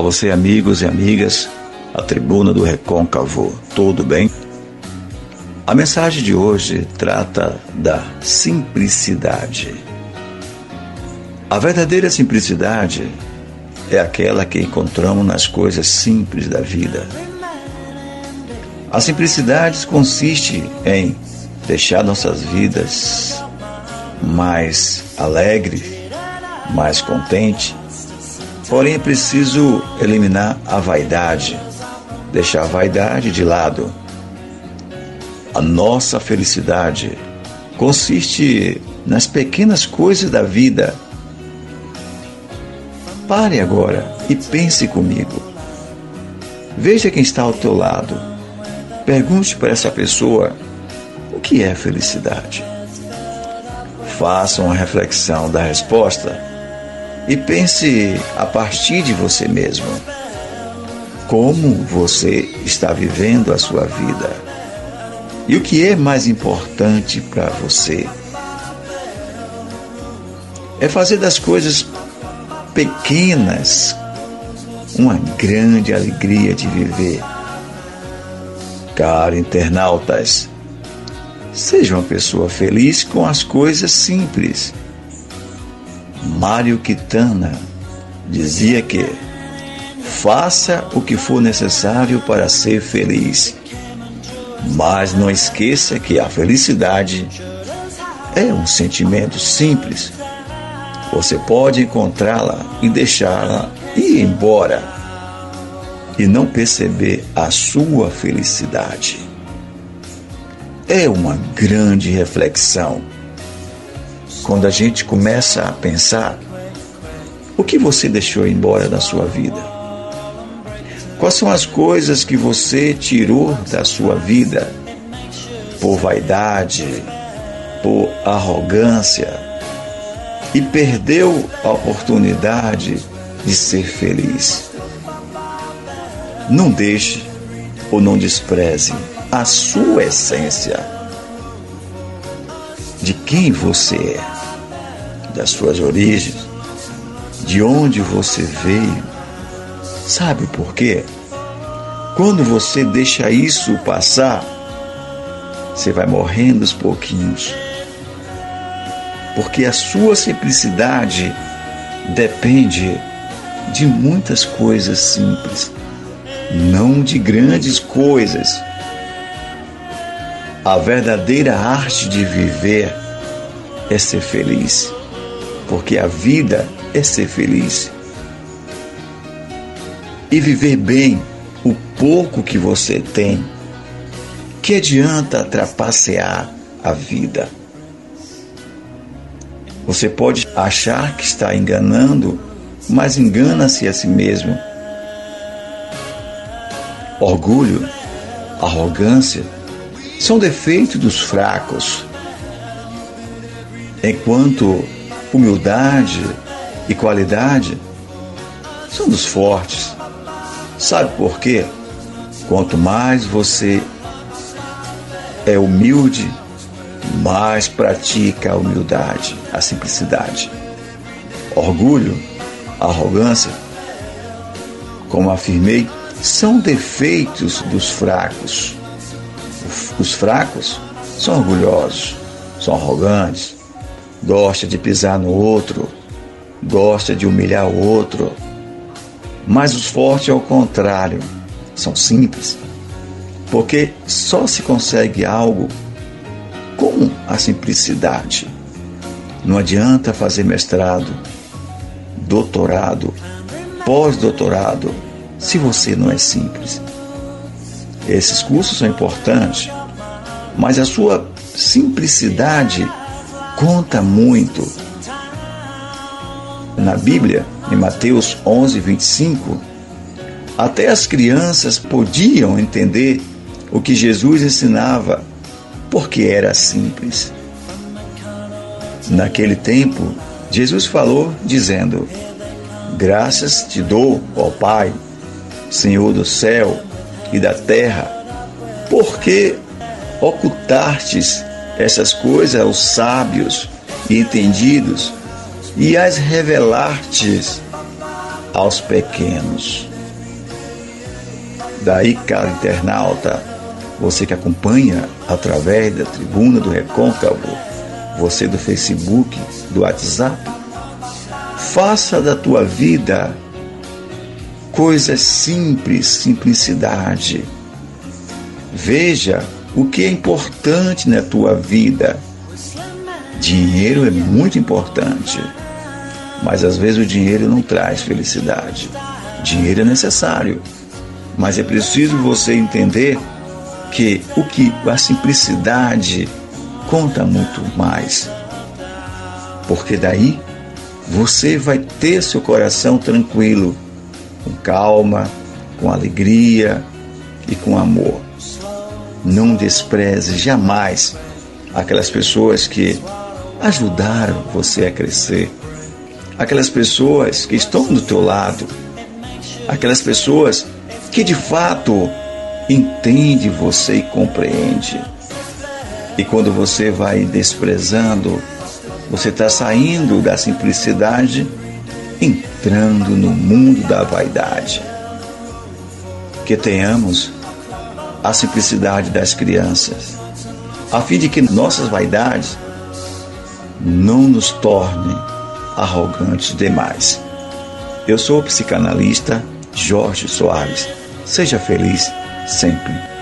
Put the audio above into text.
Olá você amigos e amigas, a tribuna do Recôncavo, tudo bem? A mensagem de hoje trata da simplicidade. A verdadeira simplicidade é aquela que encontramos nas coisas simples da vida. A simplicidade consiste em deixar nossas vidas mais alegres, mais contentes Porém, é preciso eliminar a vaidade, deixar a vaidade de lado. A nossa felicidade consiste nas pequenas coisas da vida. Pare agora e pense comigo. Veja quem está ao teu lado. Pergunte para essa pessoa o que é felicidade. Faça uma reflexão da resposta e pense a partir de você mesmo. Como você está vivendo a sua vida? E o que é mais importante para você? É fazer das coisas pequenas uma grande alegria de viver. Caro internautas, seja uma pessoa feliz com as coisas simples Mário Quitana dizia que faça o que for necessário para ser feliz, mas não esqueça que a felicidade é um sentimento simples. Você pode encontrá-la e deixá-la ir embora e não perceber a sua felicidade. É uma grande reflexão quando a gente começa a pensar o que você deixou embora da sua vida. Quais são as coisas que você tirou da sua vida por vaidade, por arrogância e perdeu a oportunidade de ser feliz? Não deixe ou não despreze a sua essência de quem você é, das suas origens, de onde você veio. Sabe por quê? Quando você deixa isso passar, você vai morrendo aos pouquinhos. Porque a sua simplicidade depende de muitas coisas simples, não de grandes coisas a verdadeira arte de viver é ser feliz, porque a vida é ser feliz. E viver bem o pouco que você tem. Que adianta trapacear a vida? Você pode achar que está enganando, mas engana-se a si mesmo. Orgulho, arrogância, são defeitos dos fracos, enquanto humildade e qualidade são dos fortes. Sabe por quê? Quanto mais você é humilde, mais pratica a humildade, a simplicidade. Orgulho, arrogância, como afirmei, são defeitos dos fracos. Os fracos são orgulhosos, são arrogantes, gostam de pisar no outro, gostam de humilhar o outro. Mas os fortes, ao contrário, são simples, porque só se consegue algo com a simplicidade. Não adianta fazer mestrado, doutorado, pós-doutorado, se você não é simples. Esses cursos são importantes, mas a sua simplicidade conta muito. Na Bíblia, em Mateus 11, 25, até as crianças podiam entender o que Jesus ensinava, porque era simples. Naquele tempo, Jesus falou, dizendo: Graças te dou, ó Pai, Senhor do céu e da terra, porque ocultastes essas coisas aos sábios e entendidos e as revelastes aos pequenos. Daí, caro internauta, você que acompanha através da tribuna do Recôncavo, você do Facebook, do WhatsApp, faça da tua vida coisas simples, simplicidade. Veja o que é importante na tua vida. Dinheiro é muito importante, mas às vezes o dinheiro não traz felicidade. Dinheiro é necessário, mas é preciso você entender que o que a simplicidade conta muito mais. Porque daí você vai ter seu coração tranquilo, com calma, com alegria e com amor. Não despreze jamais aquelas pessoas que ajudaram você a crescer, aquelas pessoas que estão do teu lado, aquelas pessoas que de fato entende você e compreende. E quando você vai desprezando, você está saindo da simplicidade, entrando no mundo da vaidade. Que tenhamos a simplicidade das crianças, a fim de que nossas vaidades não nos tornem arrogantes demais. Eu sou o psicanalista Jorge Soares. Seja feliz sempre.